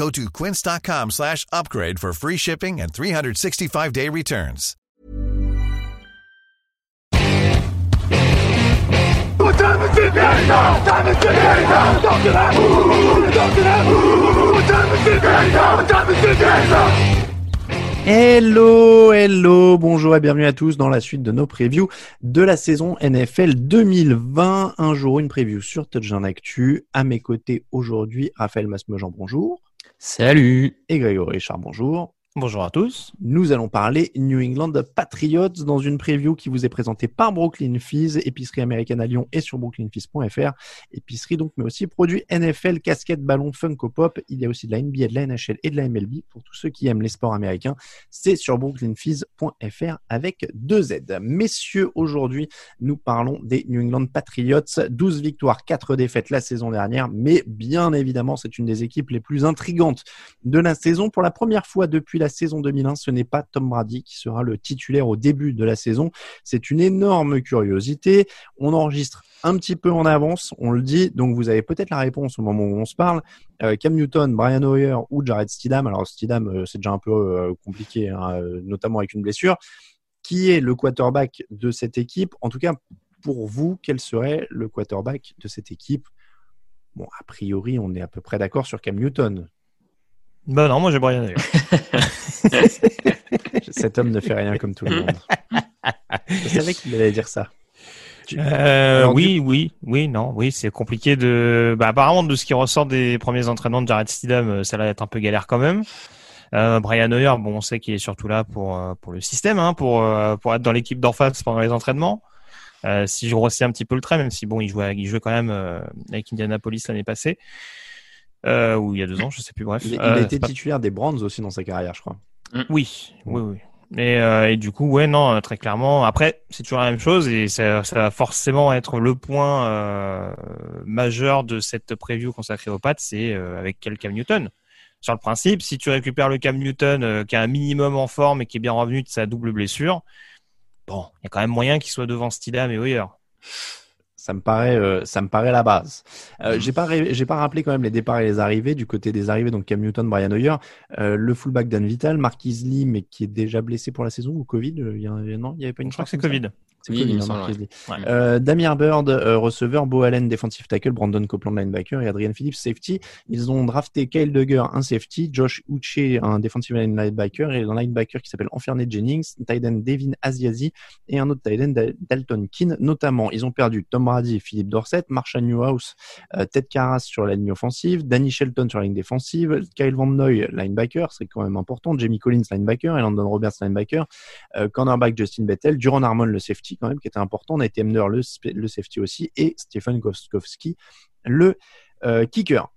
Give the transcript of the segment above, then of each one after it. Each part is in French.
Go to quince.com slash upgrade for free shipping and 365-day returns. Hello, hello, bonjour et bienvenue à tous dans la suite de nos previews de la saison NFL 2020. Un jour, une preview sur Touchdown Actu. À mes côtés aujourd'hui, Raphaël Masmejean, bonjour. Salut Et Grégory Richard, bonjour. Bonjour à tous. Nous allons parler New England Patriots dans une preview qui vous est présentée par Brooklyn Fizz, épicerie américaine à Lyon et sur brooklynfizz.fr. Épicerie donc, mais aussi produits NFL, casquettes, ballons, Funko Pop. Il y a aussi de la NBA, de la NHL et de la MLB. Pour tous ceux qui aiment les sports américains, c'est sur brooklynfizz.fr avec deux Z. Messieurs, aujourd'hui, nous parlons des New England Patriots. 12 victoires, 4 défaites la saison dernière, mais bien évidemment, c'est une des équipes les plus intrigantes de la saison. Pour la première fois depuis la saison 2001, ce n'est pas Tom Brady qui sera le titulaire au début de la saison. C'est une énorme curiosité. On enregistre un petit peu en avance, on le dit, donc vous avez peut-être la réponse au moment où on se parle. Euh, Cam Newton, Brian Hoyer ou Jared Stidham. Alors Stidham, euh, c'est déjà un peu euh, compliqué, hein, notamment avec une blessure. Qui est le quarterback de cette équipe? En tout cas, pour vous, quel serait le quarterback de cette équipe? Bon, a priori, on est à peu près d'accord sur Cam Newton. Bah non, moi j'ai Brian Hoyer. Cet homme ne fait rien comme tout le monde. Je savais qu'il allait dire ça. Euh, Alors, oui, oui, oui, non, oui, c'est compliqué de. Bah, apparemment, de ce qui ressort des premiers entraînements de Jared Stidham, euh, ça va être un peu galère quand même. Euh, Brian Hoyer, bon, on sait qu'il est surtout là pour pour le système, hein, pour pour être dans l'équipe d'en face pendant les entraînements. Euh, si je grossis un petit peu le trait, même si bon, il jouait, il jouait quand même euh, avec Indianapolis l'année passée, euh, ou il y a deux ans, je sais plus. Bref, Il, il Euh, a été pas- titulaire des Browns aussi dans sa carrière, je crois. Oui, oui, oui. Et, euh, et du coup, ouais, non, très clairement. Après, c'est toujours la même chose et ça, ça va forcément être le point euh, majeur de cette preview consacrée aux pattes, c'est euh, avec quel Cam Newton? Sur le principe, si tu récupères le Cam Newton euh, qui a un minimum en forme et qui est bien revenu de sa double blessure, bon, il y a quand même moyen qu'il soit devant Stidham et Hoyer. Ça me paraît, euh, ça me paraît la base. Euh, j'ai pas, j'ai pas rappelé quand même les départs et les arrivées. Du côté des arrivées, donc Cam Newton, Brian Hoyer, euh, le fullback Dan Vital, Marquise Lee, mais qui est déjà blessé pour la saison ou Covid. euh, Il y a, un- non, il y avait pas une Je crois que c'est Covid. C'est Oui, il semble. Ouais. Euh, Damir Bird, euh, receveur, Bo Allen, defensive tackle, Brandon Copeland, linebacker et Adrian Phillips, safety. Ils ont drafté Kyle Duggar, un safety, Josh Uche, un defensive line linebacker et un linebacker qui s'appelle Enferney Jennings, end Devin Asiasi et un autre Dal- Dalton Keane, notamment. Ils ont perdu Tom Brady et Philippe Dorset, Marsha Newhouse, euh, Ted Karras sur la ligne offensive, Danny Shelton sur la ligne défensive, Kyle Van Noy, linebacker, c'est quand même important, Jamie Collins, linebacker, et Landon Roberts, linebacker, cornerback Justin Bettel, Duran Harmon, le safety quand même, qui était important, Nate Emner, le, le safety aussi, et Stephen Gostkowski, le euh, kicker.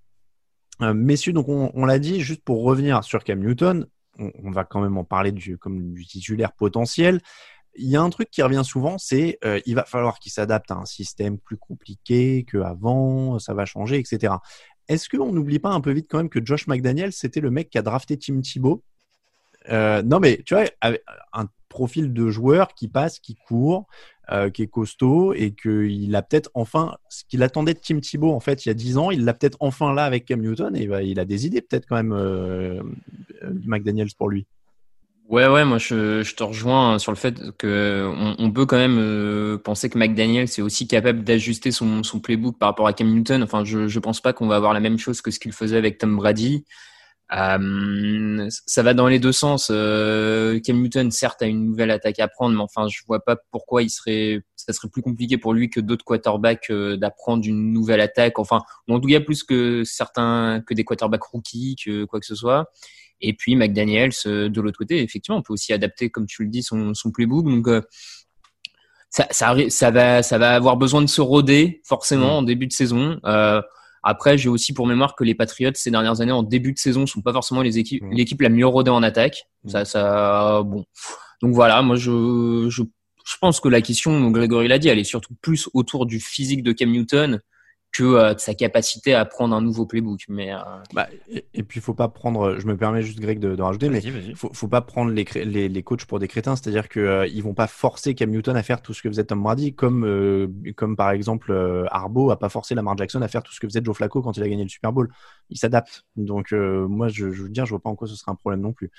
Euh, messieurs, donc on, l'a dit, juste pour revenir sur Cam Newton, on, va quand même en parler du, comme du titulaire potentiel. Il y a un truc qui revient souvent, c'est euh, il va falloir qu'il s'adapte à un système plus compliqué qu'avant, ça va changer, etc. Est-ce qu'on n'oublie pas un peu vite quand même que Josh McDaniel, c'était le mec qui a drafté Tim Thibault euh, Non, mais tu vois, un profil de joueur qui passe, qui court, euh, qui est costaud et qu'il a peut-être enfin ce qu'il attendait de Tim Thibault en fait il y a 10 ans, il l'a peut-être enfin là avec Cam Newton et bah, il a des idées peut-être quand même euh, euh, McDaniels pour lui. Ouais, ouais, moi je, te rejoins sur le fait que on, peut quand même penser que McDaniel c'est aussi capable d'ajuster son, son playbook par rapport à Cam Newton. Enfin, je je pense pas qu'on va avoir la même chose que ce qu'il faisait avec Tom Brady. Euh, ça va dans les deux sens. Euh, Cam Newton, certes, a une nouvelle attaque à prendre, mais enfin, je vois pas pourquoi il serait, ça serait plus compliqué pour lui que d'autres quarterbacks euh, d'apprendre une nouvelle attaque. Enfin, en tout cas, plus que certains, que des quarterbacks rookies, que quoi que ce soit. Et puis McDaniels, euh, de l'autre côté, effectivement, on peut aussi adapter, comme tu le dis, son, son playbook. Donc euh, ça, ça, ça, va, ça va avoir besoin de se roder forcément mm. en début de saison. Euh, après, j'ai aussi pour mémoire que les Patriots ces dernières années en début de saison sont pas forcément les équipes, mmh. l'équipe la mieux rodée en attaque. Mmh. Ça, ça, bon. Donc voilà, moi je, je, je pense que la question, Grégory l'a dit, elle est surtout plus autour du physique de Cam Newton que euh, de sa capacité à prendre un nouveau playbook. Mais euh... bah, et, et, puis il faut pas prendre, je me permets juste Greg de, de rajouter, mais il faut, faut pas prendre les, les, les coachs pour des crétins, c'est-à-dire que euh, ils vont pas forcer Cam Newton à faire tout ce que faisait Tom Brady, comme euh, comme par exemple euh, Arbo a pas forcé Lamar Jackson à faire tout ce que faisait Joe Flacco quand il a gagné le Super Bowl. Il s'adapte. Donc euh, moi je, je veux dire, je vois pas en quoi ce sera un problème non plus.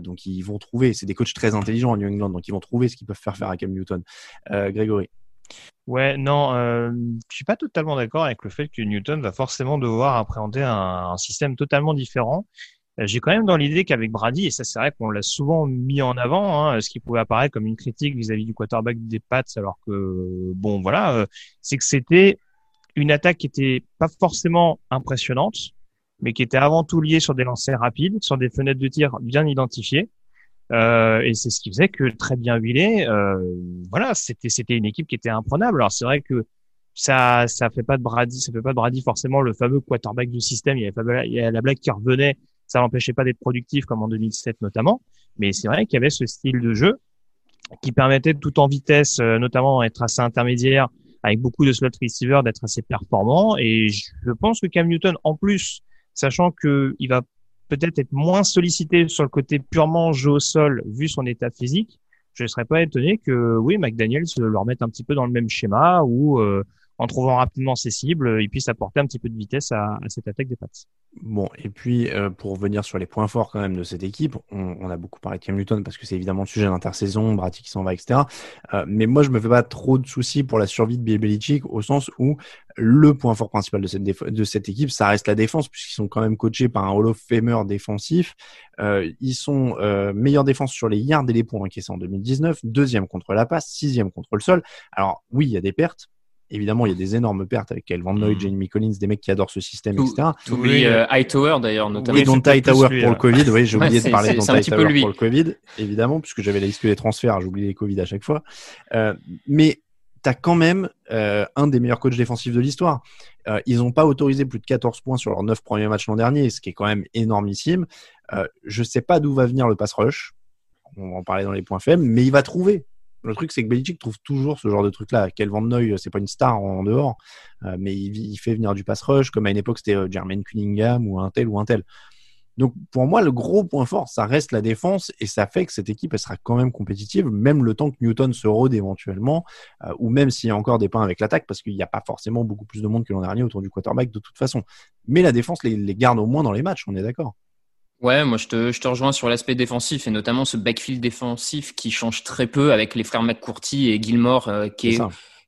donc ils vont trouver, c'est des coachs très intelligents en New England, donc ils vont trouver ce qu'ils peuvent faire faire à Cam Newton. Grégory. Ouais, non, euh, je suis pas totalement d'accord avec le fait que Newton va forcément devoir appréhender un, un système totalement différent. Euh, j'ai quand même dans l'idée qu'avec Brady, et ça c'est vrai qu'on l'a souvent mis en avant, hein, ce qui pouvait apparaître comme une critique vis-à-vis -vis du quarterback des Pats, alors que bon voilà, euh, c'est que c'était une attaque qui était pas forcément impressionnante, mais qui était avant tout liée sur des lancers rapides, sur des fenêtres de tir bien identifiées. Euh, et c'est ce qui faisait que très bien huilé, euh, voilà, c'était c'était une équipe qui était imprenable. Alors c'est vrai que ça ça fait pas de Brady, ça fait pas de Brady forcément le fameux quarterback du système. Il y avait pas, il y a la blague qui revenait, ça l'empêchait pas d'être productif comme en 2007 notamment. Mais c'est vrai qu'il y avait ce style de jeu qui permettait tout en vitesse, euh, notamment être assez intermédiaire avec beaucoup de slot receivers, d'être assez performant. Et je pense que Cam Newton, en plus, sachant que il va peut-être être moins sollicité sur le côté purement jeu au sol vu son état physique, je ne serais pas étonné que oui, McDaniels le remette un petit peu dans le même schéma où euh, en trouvant rapidement ses cibles, il puisse apporter un petit peu de vitesse à, cette attaque des Pats. Bon, et puis euh, pour revenir sur les points forts quand même de cette équipe, on, a beaucoup parlé de Cam Newton parce que c'est évidemment le sujet d'intersaison, Brady qui s'en va, etc. Euh, mais moi, je me fais pas trop de soucis pour la survie de Bill au sens où le point fort principal de cette, équipe, ça reste la défense puisqu'ils sont quand même coachés par un Hall of Famer défensif. Euh, ils sont euh, meilleure défense sur les yards et les points encaissés en 2019, deuxième contre la passe, sixième contre le sol. Alors oui, il y a des pertes, évidemment, il y a des énormes pertes avec Kyle Van Noy. Jamie Collins, des mecs qui adorent ce système, etc. Oui, euh, Hightower d'ailleurs, notamment. Oui, dont Hightower pour le Covid. Oui, j'ai oublié de parler de Hightower pour le Covid, évidemment, puisque j'avais la liste des transferts, j'oublie les Covid à chaque fois. Euh, mais t'as quand même euh, un des meilleurs coachs défensifs de l'histoire. Euh, ils n'ont pas autorisé plus de 14 points sur leurs 9 premiers matchs l'an dernier, ce qui est quand même énormissime. Euh, je sais pas d'où va venir le pass rush. On va en parler dans les points faibles, mais il va trouver. Le truc, c'est que Belichick trouve toujours ce genre de truc-là. Quel Van Noy, c'est pas une star en, dehors, euh, mais il, fait venir du pass rush, comme à une époque c'était euh, Jermaine Cunningham ou un tel ou un tel. Donc pour moi, le gros point fort, ça reste la défense et ça fait que cette équipe, sera quand même compétitive, même le temps que Newton se rôde éventuellement, euh, ou même s'il y a encore des pains avec l'attaque, parce qu'il n'y a pas forcément beaucoup plus de monde que l'an dernier autour du quarterback de toute façon. Mais la défense les, les garde au moins dans les matchs, on est d'accord. Ouais, moi je te, je te rejoins sur l'aspect défensif et notamment ce backfield défensif qui change très peu avec les frères McCourty et Gilmore euh, qui est,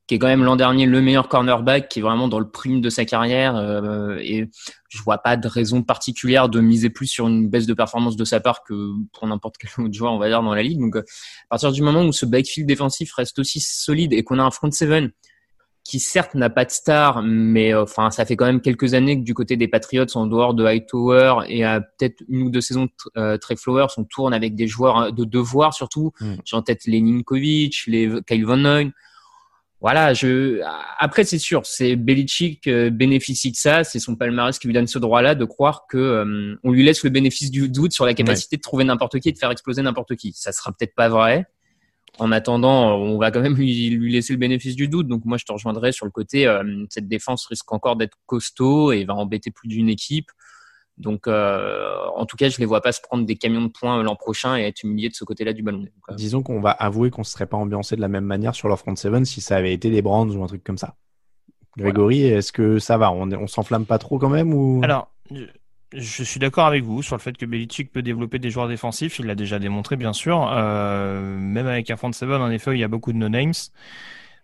qui est quand même l'an dernier le meilleur cornerback, qui est vraiment dans le prime de sa carrière euh, et je vois pas de raison particulière de miser plus sur une baisse de performance de sa part que pour n'importe quel autre joueur on va dire dans la ligue. Donc à partir du moment où ce backfield défensif reste aussi solide et qu'on a un front seven qui certes n'a pas de star, mais euh, enfin ça fait quand même quelques années que du côté des Patriots, en dehors de Hightower et à peut-être une ou deux saisons euh, Trey Flowers, on tourne avec des joueurs euh, de devoir surtout. Mm. J'ai en tête les Ninkovic, les Kyle Van Noy. Voilà, je après c'est sûr, c'est Belichick euh, bénéficie de ça, c'est son palmarès qui lui donne ce droit-là de croire que euh, on lui laisse le bénéfice du doute sur la capacité ouais. de trouver n'importe qui et de faire exploser n'importe qui. Ça sera peut-être pas vrai en attendant, on va quand même lui, lui, laisser le bénéfice du doute. Donc moi, je te rejoindrai sur le côté, euh, cette défense risque encore d'être costaud et va embêter plus d'une équipe. Donc, euh, en tout cas, je les vois pas se prendre des camions de points l'an prochain et être humiliés de ce côté-là du ballon. Donc, euh... Disons qu'on va avouer qu'on ne serait pas ambiancé de la même manière sur leur front seven si ça avait été des Brands ou un truc comme ça. Grégory, voilà. est-ce que ça va? On, on s'enflamme pas trop quand même ou? Alors, je suis d'accord avec vous sur le fait que Belichick peut développer des joueurs défensifs. Il l'a déjà démontré, bien sûr. Euh, même avec un front seven, en effet, il y a beaucoup de no-names.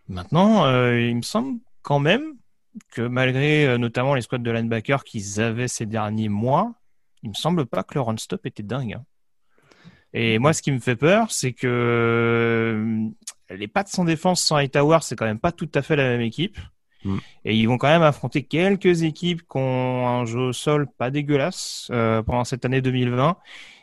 Maintenant, euh, il me semble quand même que malgré euh, notamment les squads de linebacker qu'ils avaient ces derniers mois, il me semble pas que le run stop était dingue. Hein. Et moi, ce qui me fait peur, c'est que les Pats sans défense, sans Hightower, c'est quand même pas tout à fait la même équipe. Mm. Et ils vont quand même affronter quelques équipes qui ont un jeu au sol pas dégueulasse euh, pendant cette année 2020.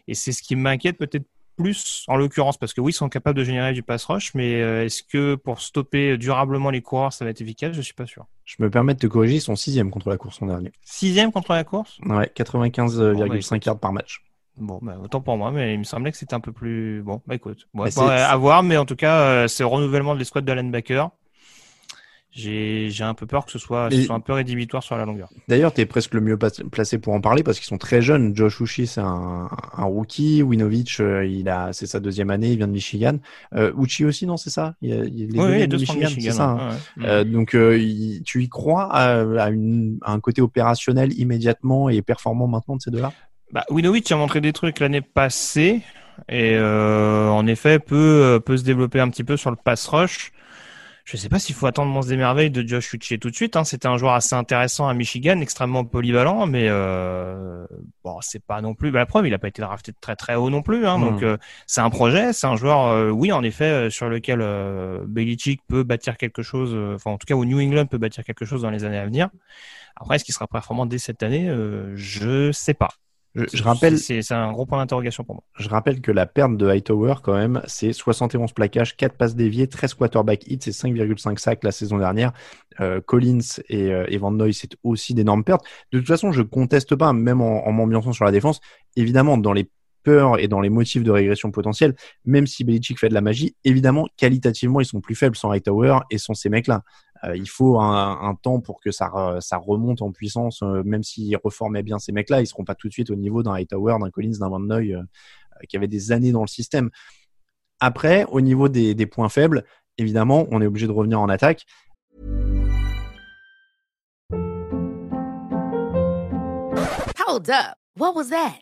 Et c'est ce qui m'inquiète peut-être plus en l'occurrence parce que oui, ils sont capables de générer du pass rush, mais euh, est-ce que pour stopper durablement les coureurs, ça va être efficace? Je suis pas sûr. Je me permets de te corriger, ils sont sixième contre la course en dernier. Sixième contre la course? Ouais, 95,5 yards par match. Bon, bah, autant pour moi, mais il me semblait que c'était un peu plus bon. Bah écoute, bon, bah, à voir, mais en tout cas, euh, c'est le renouvellement de l'escouade de linebacker j'ai un peu peur que ce soit, soit, un peu rédhibitoire sur la longueur. D'ailleurs, tu es presque le mieux placé pour en parler parce qu'ils sont très jeunes. Josh Uchi, c'est un, un, rookie. Winovich, euh, il a, c'est sa deuxième année, il vient de Michigan. Euh, Uchi aussi, non, c'est ça? Il, il, les oui, deux de Michigan, c'est ça. Hein? Euh, donc, euh, tu y crois à, à, une, à, un côté opérationnel immédiatement et performant maintenant de ces deux-là? Bah, Winovich a montré des trucs l'année passée et euh, en effet peut, peut se développer un petit peu sur le pass rush. Je sais pas s'il faut attendre Monstre des Merveilles de Josh Uche tout de suite. Hein. C'était un joueur assez intéressant à Michigan, extrêmement polyvalent, mais euh, bon, c'est pas non plus. Bah, la preuve, il a pas été drafté très très haut non plus. Hein. Donc euh, c'est un projet, c'est un joueur, euh, oui, en effet, euh, sur lequel Belichick peut bâtir quelque chose. Enfin, en tout cas, au New England peut bâtir quelque chose dans les années à venir. Après, est-ce qu'il sera performant dès cette année Je sais pas. Je, rappelle, c'est un gros point d'interrogation pour moi. Je rappelle que la perte de Hightower, quand même, c'est 71 plaquages, 4 passes déviées, 13 quarterback hits et 5,5 sacs la saison dernière. Euh, Collins et, euh, Van Noy, c'est aussi d'énormes pertes. De toute façon, je conteste pas, même en, en m'ambiançant sur la défense. Évidemment, dans les peurs et dans les motifs de régression potentielle, même si Belichick fait de la magie, évidemment, qualitativement, ils sont plus faibles sans Hightower et sans ces mecs-là. Euh, il faut un, temps pour que ça, remonte en puissance. Euh, même s'ils reformaient bien ces mecs-là, ils seront pas tout de suite au niveau d'un Hightower, d'un Collins, d'un Van Noy euh, qui avait des années dans le système. Après, au niveau des, des points faibles, évidemment, on est obligé de revenir en attaque. Hold up. What was that?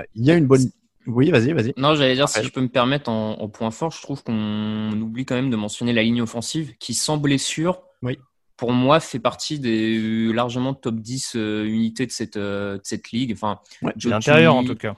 Euh, il y a une bonne... Oui, vas-y, vas-y. Non, j'allais dire, si je peux me permettre, en, en point fort, je trouve qu'on oublie quand même de mentionner la ligne offensive qui, sans blessure, oui. pour moi, fait partie des largement top 10 euh, unités de cette, euh, de cette ligue. Enfin, ouais, l'intérieur, en tout cas.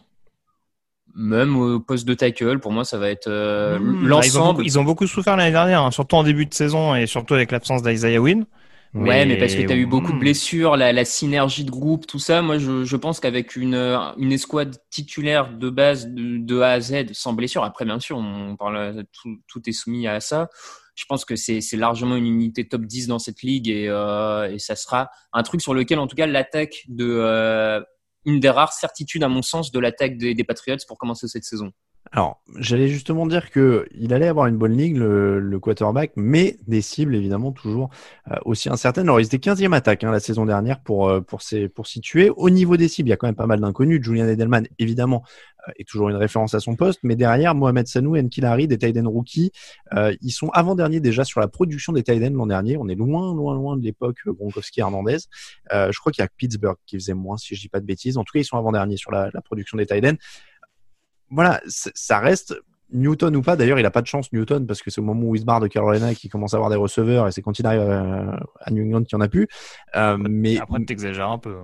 Même au poste de tackle, pour moi, ça va être euh, mmh. l'ensemble. Ils, ils, ont beaucoup souffert l'année dernière, hein, surtout en début de saison et surtout avec l'absence d'Isaiah Wynn. Ouais, mais, parce que tu as eu beaucoup de blessures, la, la, synergie de groupe, tout ça. Moi, je, je pense qu'avec une, une escouade titulaire de base de, de, A à Z, sans blessure, après, bien sûr, on parle, tout, tout est soumis à ça. Je pense que c'est largement une unité top 10 dans cette ligue et, euh, et ça sera un truc sur lequel, en tout cas, l'attaque de euh, une des rares certitudes, à mon sens, de l'attaque des, des Patriots pour commencer cette saison. Alors, j'allais justement dire que il allait avoir une bonne ligue, le, quarterback, mais des cibles évidemment toujours euh, aussi incertaines. Alors, ils étaient 15e attaque hein, la saison dernière pour euh, pour ces, pour situer. Au niveau des cibles, il y a quand même pas mal d'inconnus. Julian Edelman, évidemment, euh, est toujours une référence à son poste, mais derrière, Mohamed Sanou Nkilari, des Tiden rookies, ils sont avant-derniers déjà sur la production des Tiden l'an dernier. On est loin, loin, loin de l'époque Gronkowski-Hernandez. je crois qu'il y a Pittsburgh qui faisait moins, si je dis pas de bêtises. En tout cas, ils sont avant-derniers sur la, la production des Tiden voilà, ça reste Newton ou pas. D'ailleurs, il a pas de chance Newton parce que c'est au moment où il se barre de Carolina qui commence à avoir des receveurs et c'est quand il arrive à, New England qu'il n'y en a plus. Euh, mais après, t'exagères un peu.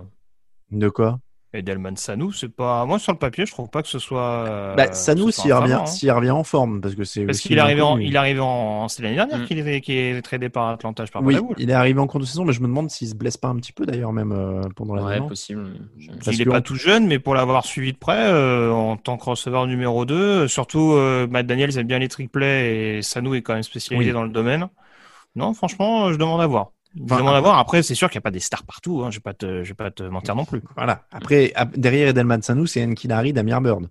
De quoi? Et Delman Sanou, c'est pas. Moi, sur le papier, je trouve pas que ce soit. Bah, Sanou, s'il revient, s'il revient en forme, parce que c'est. Parce qu'il est arrivé en, il arrive en, c'est l'année dernière mm. qu'il est, qui est tradé par Atlanta, je Oui, il est arrivé en cours de saison, mais je me demande s'il se blesse pas un petit peu d'ailleurs, même euh, pendant la Ouais, possible. il est pas tout jeune, mais pour l'avoir suivi de près, euh, en tant que receveur numéro 2, surtout, euh, Matt Daniels aime bien les triplets et Sanou est quand même spécialisé dans le domaine. Non, franchement, je demande à voir. Après, c'est sûr qu'il n'y a pas des stars partout. Hein. Je ne vais, pas te, je vais pas te mentir non plus. Voilà. Après, derrière Edelman Sanou, c'est Nkinari, Damir Bird.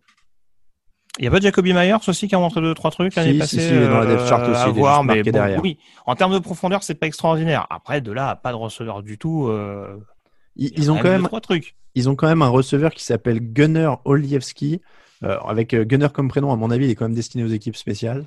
Il n'y a pas Jacoby Myers aussi qui a montré deux trois trucs l'année si, passée. Si, si, dans la depth chart euh, aussi. À voir, mais derrière. oui. En termes de profondeur, c'est pas extraordinaire. Après, de là, pas de receveur du tout. Euh, ils, ont quand même trois trucs. Ils ont quand même un receveur qui s'appelle Gunnar Oliewski. Euh, avec Gunner comme prénom, à mon avis, il est quand même destiné aux équipes spéciales.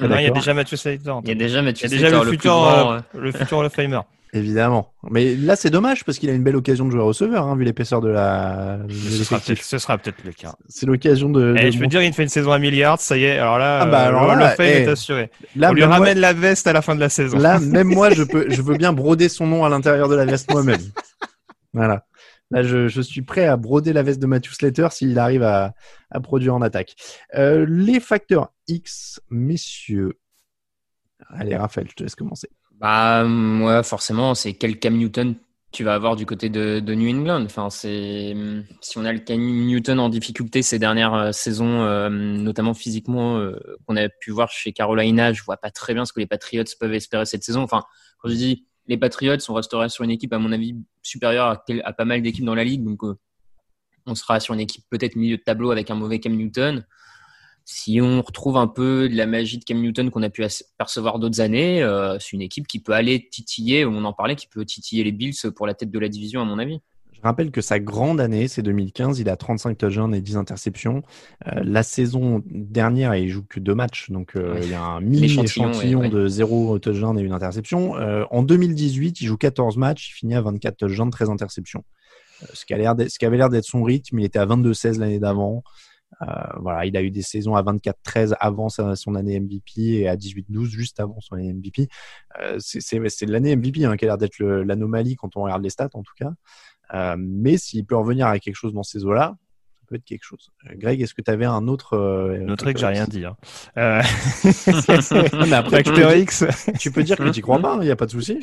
Il y a déjà Mathieu Slater. Il y a déjà Mathieu Slater, le, futur, euh, le futur Hall of Famer. Évidemment. Mais là, c'est dommage parce qu'il a une belle occasion de jouer receveur, hein, vu l'épaisseur de la. ce, sera peut-être le cas. C'est l'occasion de. Eh, je veux dire, il fait une saison à milliards, ça y est. Alors là, ah bah, alors le fame est eh, assuré. Là, On lui ramène la veste à la fin de la saison. Là, même moi, je peux, je veux bien broder son nom à l'intérieur de la veste moi-même. Voilà. Là, je, suis prêt à broder la veste de Matthew Slater s'il arrive à, produire en attaque. Euh, les facteurs X, messieurs. Allez, Raphaël, je te laisse commencer. Bah, moi, forcément, c'est quel Cam Newton tu vas avoir du côté de, New England. Enfin, c'est si on a le Cam Newton en difficulté ces dernières euh, saisons, euh, notamment physiquement, qu'on a pu voir chez Carolina, je vois pas très bien ce que les Patriots peuvent espérer cette saison. Enfin, quand je dis les Patriots, on restera sur une équipe, à mon avis, supérieure à, pas mal d'équipes dans la ligue. Donc, euh, on sera sur une équipe peut-être milieu de tableau avec un mauvais Cam Newton. Si on retrouve un peu de la magie de Cam Newton qu'on a pu percevoir d'autres années, euh, c'est une équipe qui peut aller titiller, on en parlait, qui peut titiller les Bills pour la tête de la division, à mon avis. Je rappelle que sa grande année, c'est 2015. Il a 35 touchdowns et 10 interceptions. Euh, la saison dernière, il joue que deux matchs. Donc, euh, il y a un mini échantillon, de 0 touchdown et une interception. Euh, en 2018, il joue 14 matchs. Il finit à 24 touchdowns, 13 interceptions. ce, qui a ce qui avait l'air d'être son rythme. Il était à 22-16 l'année d'avant. voilà, il a eu des saisons à 24-13 avant son année MVP et à 18-12 juste avant son année MVP. c'est l'année MVP hein, qui a l'air d'être l'anomalie quand on regarde les stats en tout cas. Euh, mais s'il peut revenir avec quelque chose dans ces eaux-là, ça peut être quelque chose. Euh, Greg, est-ce que tu avais un autre euh, Autre que j'ai rien dit. Hein. mais après, tu peux, X. tu peux dire que tu crois pas, il hein, n'y a pas de souci.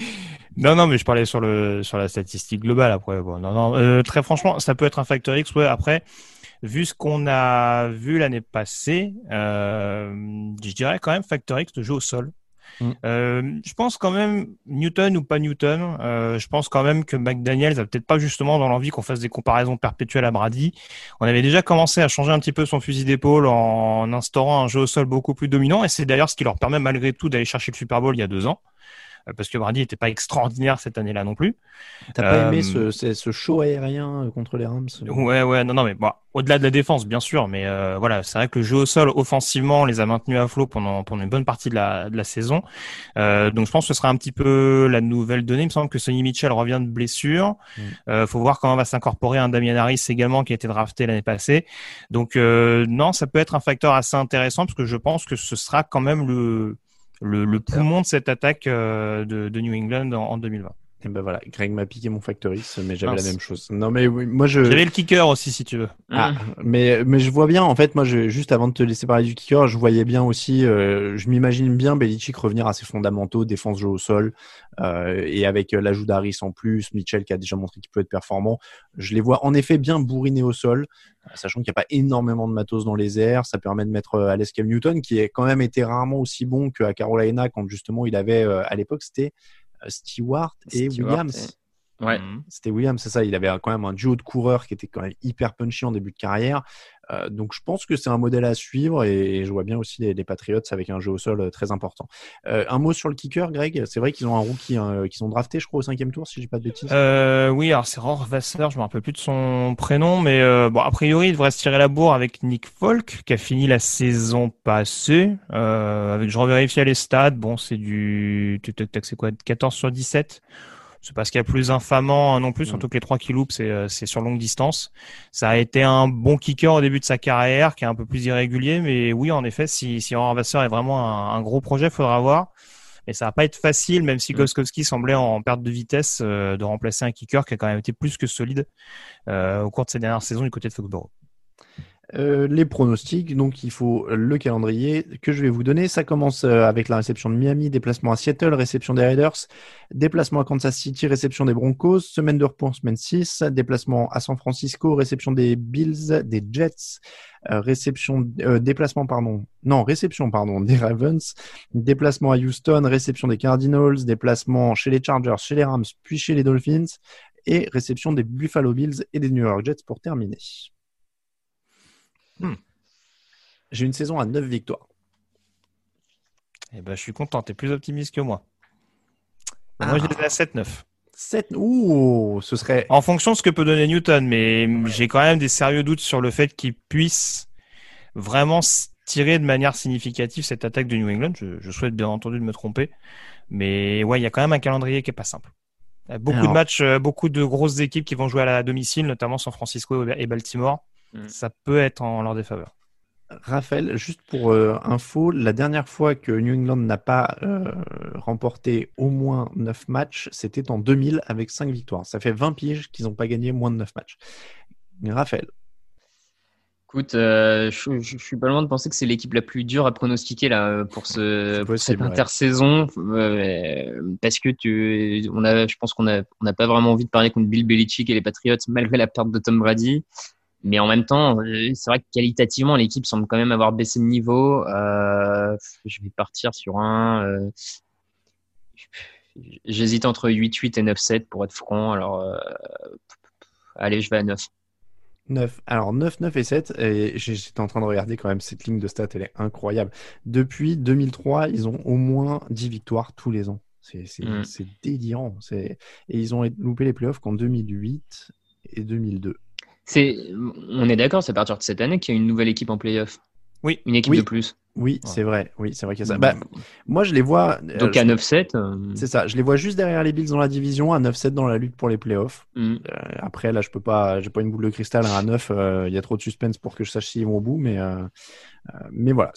Non, non, mais je parlais sur le sur la statistique globale après. Bon, non, non, très franchement, ça peut être un facteur X. Ouais, après, vu ce qu'on a vu l'année passée, je dirais quand même facteur X de jeu au sol. Mm. Euh, je pense quand même, Newton ou pas Newton, euh, je pense quand même que McDaniels a peut-être pas justement dans l'envie qu'on fasse des comparaisons perpétuelles à Brady. On avait déjà commencé à changer un petit peu son fusil d'épaule en instaurant un jeu au sol beaucoup plus dominant, et c'est d'ailleurs ce qui leur permet malgré tout d'aller chercher le Super Bowl il y a deux ans. Euh, parce que Brady n'était pas extraordinaire cette année-là non plus. T'as pas aimé euh, ce, ce, show aérien euh, contre les Rams Ouais, ouais, non, non, mais bon, au-delà de la défense, bien sûr, mais voilà, c'est vrai que le jeu au sol, offensivement, les a maintenus à flot pendant, pendant une bonne partie de la, de la saison. donc je pense que ce sera un petit peu la nouvelle donnée. Il me semble que Sonny Mitchell revient de blessure. Mm. faut voir comment va s'incorporer un Damian Harris également qui a été drafté l'année passée. Donc non, ça peut être un facteur assez intéressant parce que je pense que ce sera quand même le le, le poumon de cette attaque euh, de, de, New England en, 2020. Et ben voilà, Greg m'a piqué mon Factor X, mais j'avais la même chose. Non mais oui, moi je. J'avais le kicker aussi si tu veux. Ah, mais mais je vois bien en fait, moi je juste avant de te laisser parler du kicker, je voyais bien aussi, euh, je m'imagine bien Belichick revenir à ses fondamentaux, défense jeu au sol, euh, et avec euh, l'ajout d'Harris en plus, Mitchell qui a déjà montré qu'il peut être performant, je les vois en effet bien bourrinés au sol, sachant qu'il n'y a pas énormément de matos dans les airs, ça permet de mettre euh, Alex Newton qui a quand même été rarement aussi bon qu'à Carolina quand justement il avait à l'époque c'était Stewart et Williams. Ouais. C'était Williams, c'est ça. Il avait quand même un duo de coureurs qui était quand même hyper punchy en début de carrière. Euh, donc je pense que c'est un modèle à suivre et, je vois bien aussi les, Patriots avec un jeu au sol euh, très important. Euh, un mot sur le kicker, Greg? C'est vrai qu'ils ont un rookie hein, qu'ils ont drafté, je crois, au cinquième tour, si dis pas de bêtises. oui, alors c'est Rohr Vasseur, je me rappelle plus de son prénom, mais bon, a priori, il devrait se tirer la bourre avec Nick Folk, qui a fini la saison passée. avec, je revérifie les stats. Bon, c'est du, c'est quoi, 14 sur 17 c'est pas ce qu'il y a plus infamant hein, non plus, surtout que les trois qui loupent, euh, c'est sur longue distance. Ça a été un bon kicker au début de sa carrière, qui est un peu plus irrégulier, mais oui, en effet, si, si Vasseur est vraiment un, gros projet, faudra voir. Mais ça va pas être facile, même si Goskowski semblait en perte de vitesse, de remplacer un kicker qui a quand même été plus que solide au cours de ces dernières saisons du côté de Foxborough. Euh, les pronostics, donc il faut le calendrier que je vais vous donner. Ça commence euh, avec la réception de Miami, déplacement à Seattle, réception des Raiders, déplacement à Kansas City, réception des Broncos, semaine de repos semaine 6, déplacement à San Francisco, réception des Bills, des Jets, euh, réception, déplacement pardon, non réception pardon des Ravens, déplacement à Houston, réception des Cardinals, déplacement chez les Chargers, chez les Rams, puis chez les Dolphins et réception des Buffalo Bills et des New York Jets pour terminer. Hmm. J'ai une saison à 9 victoires. Eh ben, je suis content, tu es plus optimiste que moi. Moi, j'ai à 7-9. 7 Ouh, ce serait. En fonction de ce que peut donner Newton, mais j'ai quand même des sérieux doutes sur le fait qu'il puisse vraiment tirer de manière significative cette attaque de New England. Je, souhaite bien entendu de me tromper. Mais ouais, il y a quand même un calendrier qui est pas simple. Beaucoup de matchs, euh, beaucoup de grosses équipes qui vont jouer à la domicile, notamment San Francisco et Baltimore. Mm. ça peut être en leur défaveur. Raphaël, juste pour euh, info, la dernière fois que New England n'a pas euh, remporté au moins 9 matchs, c'était en 2000 avec 5 victoires. Ça fait 20 piges qu'ils n'ont pas gagné moins de 9 matchs. Raphaël. Écoute, euh, je, suis pas loin de penser que c'est l'équipe la plus dure à pronostiquer là pour, ce, cette intersaison parce que tu, on a, je pense qu'on n'a on pas vraiment envie de parler contre Bill Belichick et les Patriots malgré la perte de Tom Brady. Mais en même temps, euh, c'est vrai que qualitativement, l'équipe semble quand même avoir baissé de niveau. Euh, je vais partir sur un. Euh, J'hésite entre 8-8 et 9-7 pour être franc. Alors, euh, allez, je vais à 9. 9. Alors 9, 9 et 7, et j'étais en train de regarder quand même cette ligne de stats, elle est incroyable. Depuis 2003, ils ont au moins 10 victoires tous les ans. C'est mm. délirant. Et ils ont loupé les playoffs qu'en 2008 et 2002 on est d'accord, c'est à partir de cette année qu'il y a une nouvelle équipe en playoff. Oui. Une équipe de plus. Oui, c'est vrai. Oui, c'est vrai qu'il y a ça. Bah, moi, je les vois. Euh, Donc à 9-7. Euh, c'est ça. Je les vois juste derrière les Bills dans la division, à 9-7 dans la lutte pour les playoffs. Mm. Euh, après, là, je peux pas. J'ai pas une boule de cristal à 9. Il y a trop de suspense pour que je sache s'ils vont au bout, mais euh, mais voilà.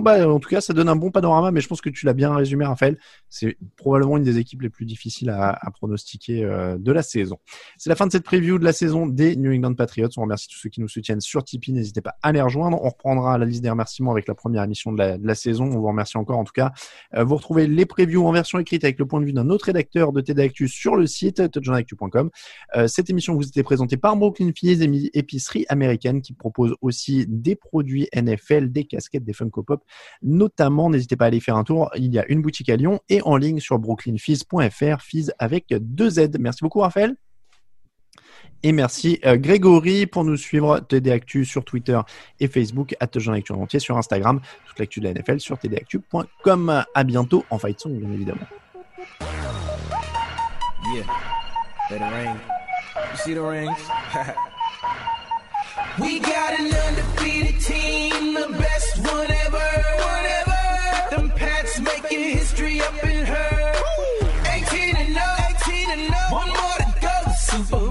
Bah, en tout cas, ça donne un bon panorama. Mais je pense que tu l'as bien résumé, Raphaël. C'est probablement une des équipes les plus difficiles à, pronostiquer euh, de la saison. C'est la fin de cette preview de la saison des New England Patriots. On remercie tous ceux qui nous soutiennent sur Tipeee. N'hésitez pas à les rejoindre. On reprendra la liste des remerciements avec la première émission de la, saison. On vous remercie encore. En tout cas, euh, vous retrouvez les previews en version écrite avec le point de vue d'un autre rédacteur de TD Actu sur le site touchdownactu.com. cette émission vous était présentée par Brooklyn Fizz, épicerie américaine qui propose aussi des produits NFL des casquettes, des Funko Pop notamment. N'hésitez pas à aller faire un tour. Il y a une boutique à Lyon et en ligne sur brooklynfizz.fr, Fizz avec deux Z. Merci beaucoup, Raphaël. Et merci euh, Grégory pour nous suivre TD Actu sur Twitter et Facebook, à Actu entier sur Instagram, toute l'actu de la NFL sur tdactu.com. À bientôt en Fight Song, bien évidemment. We got an undefeated team, the best one ever, one ever. Them Pats making history up in her. 18 and 0, 18 and 0. One more to go, Super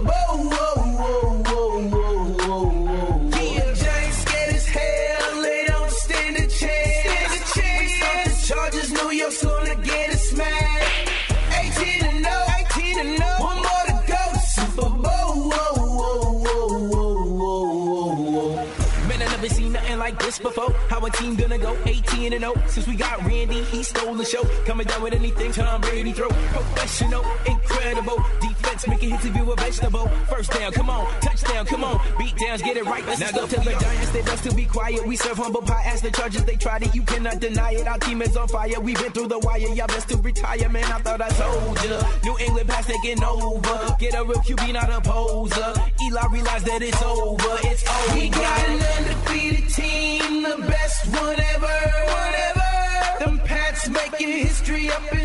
a team gonna go 18 and 0 since we got Randy, he stole the show. Coming down with anything Tom Brady throw. Professional, incredible defense, making hits if you a vegetable. First down, come on, touchdown, come on, beat downs, get it right. Let's now go to the Giants, they best to be quiet. We serve humble pie as the charges they tried it. You cannot deny it. Our team is on fire. We've been through the wire. Y'all best to retire, man. I thought I told ya. New England pass taking over. Get a real QB, not a poser. Eli realized that it's over. It's over. We got an undefeated team team, the best one ever, whatever. Them Pats making history up in